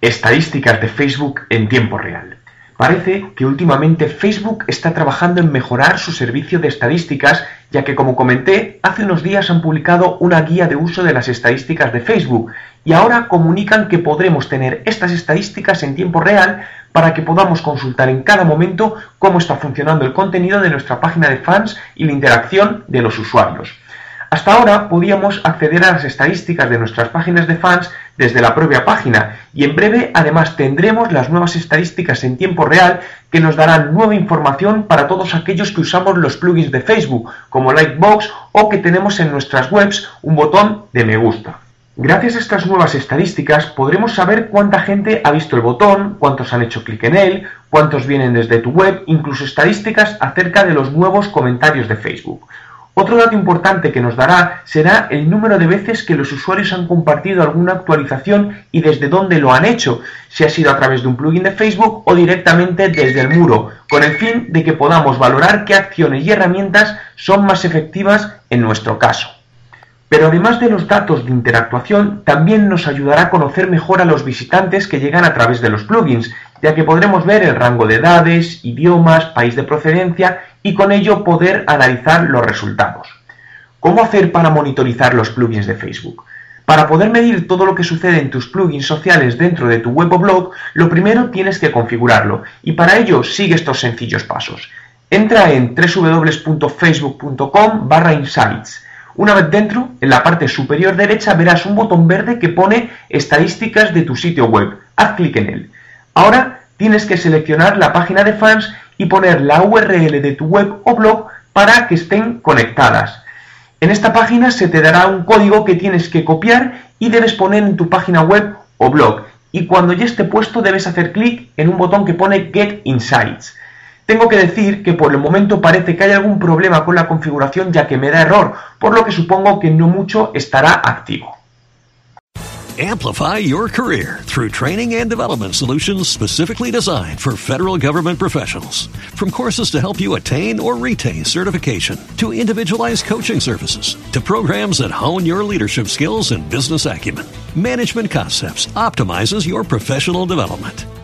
Estadísticas de Facebook en tiempo real. Parece que últimamente Facebook está trabajando en mejorar su servicio de estadísticas, ya que como comenté, hace unos días han publicado una guía de uso de las estadísticas de Facebook y ahora comunican que podremos tener estas estadísticas en tiempo real para que podamos consultar en cada momento cómo está funcionando el contenido de nuestra página de fans y la interacción de los usuarios. Hasta ahora podíamos acceder a las estadísticas de nuestras páginas de fans desde la propia página y en breve además tendremos las nuevas estadísticas en tiempo real que nos darán nueva información para todos aquellos que usamos los plugins de Facebook como Lightbox o que tenemos en nuestras webs un botón de me gusta. Gracias a estas nuevas estadísticas podremos saber cuánta gente ha visto el botón, cuántos han hecho clic en él, cuántos vienen desde tu web, incluso estadísticas acerca de los nuevos comentarios de Facebook. Otro dato importante que nos dará será el número de veces que los usuarios han compartido alguna actualización y desde dónde lo han hecho, si ha sido a través de un plugin de Facebook o directamente desde el muro, con el fin de que podamos valorar qué acciones y herramientas son más efectivas en nuestro caso. Pero además de los datos de interactuación, también nos ayudará a conocer mejor a los visitantes que llegan a través de los plugins, ya que podremos ver el rango de edades, idiomas, país de procedencia y con ello poder analizar los resultados. ¿Cómo hacer para monitorizar los plugins de Facebook? Para poder medir todo lo que sucede en tus plugins sociales dentro de tu web o blog, lo primero tienes que configurarlo y para ello sigue estos sencillos pasos. Entra en www.facebook.com barra insights. Una vez dentro, en la parte superior derecha verás un botón verde que pone estadísticas de tu sitio web. Haz clic en él. Ahora tienes que seleccionar la página de fans y poner la URL de tu web o blog para que estén conectadas. En esta página se te dará un código que tienes que copiar y debes poner en tu página web o blog. Y cuando ya esté puesto debes hacer clic en un botón que pone Get Insights. Tengo que decir que por el momento parece que hay algún problema con la configuración ya que me da error, por lo que supongo que no mucho estará activo. Amplify your career through training and development solutions specifically designed for federal government professionals. From courses to help you attain or retain certification, to individualized coaching services, to programs that hone your leadership skills and business acumen, Management Concepts optimizes your professional development.